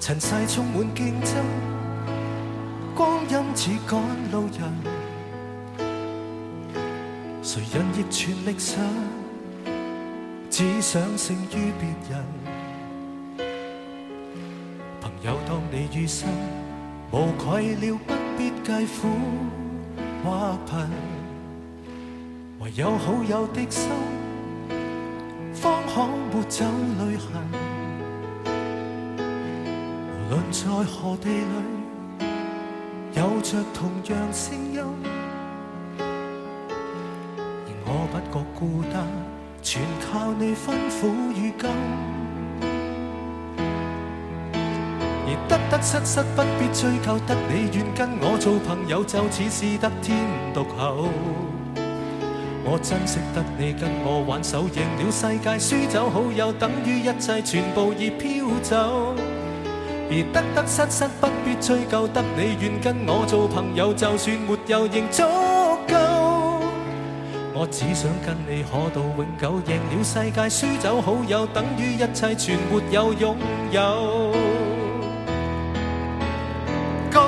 尘世充满竞争，光阴似赶路人。谁人亦全力想，只想胜于别人。朋友当你遇生无愧了，不必计苦或贫，唯有好友的心，方可抹走泪痕。无论在何地里，有着同样声音。而我不觉孤单，全靠你吩咐与跟。而得得失失不必追究，得你愿跟我做朋友，就似是得天独厚。我珍惜得你跟我挽手，赢了世界，输走好友，等于一切全部已飘走。而得得失失不必追究，得你愿跟我做朋友，就算没有仍足够。我只想跟你可到永久，赢了世界，输走好友，等于一切全没有拥有。歌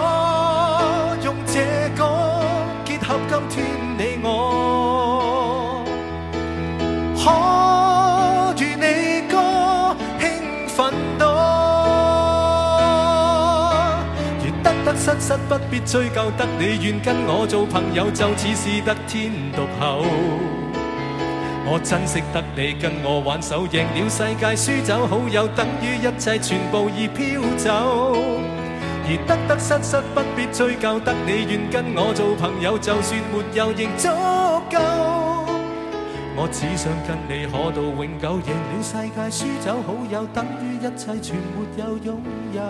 用这歌结合今天你我，得失失不必追究，得你愿跟我做朋友，就似是得天独厚。我珍惜得你跟我挽手，赢了世界，输走好友，等于一切全部已飘走。而得得失失不必追究，得你愿跟我做朋友，就算没有仍足够。我只想跟你可到永久，赢了世界，输走好友，等于一切全没有拥有。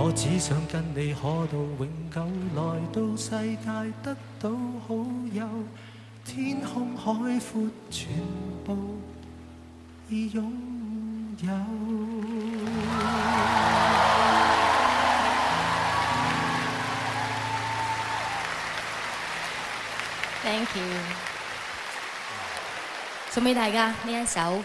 我只想跟你可到永久，来到世界得到好友。天空海阔，全部已拥有。Thank you，送俾大家呢一首。